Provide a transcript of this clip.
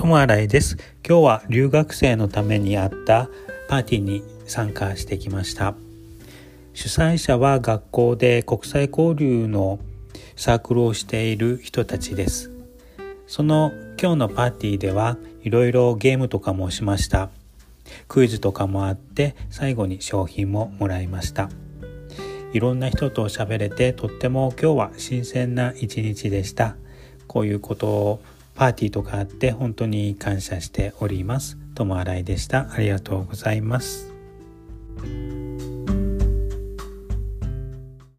友新井です。今日は留学生のためにあったパーティーに参加してきました。主催者は学校で国際交流のサークルをしている人たちです。その今日のパーティーではいろいろゲームとかもしました。クイズとかもあって最後に商品ももらいました。いろんな人と喋れてとっても今日は新鮮な一日でした。こういうことをパーティーとかあって本当に感謝しております。友新井でした。ありがとうございます。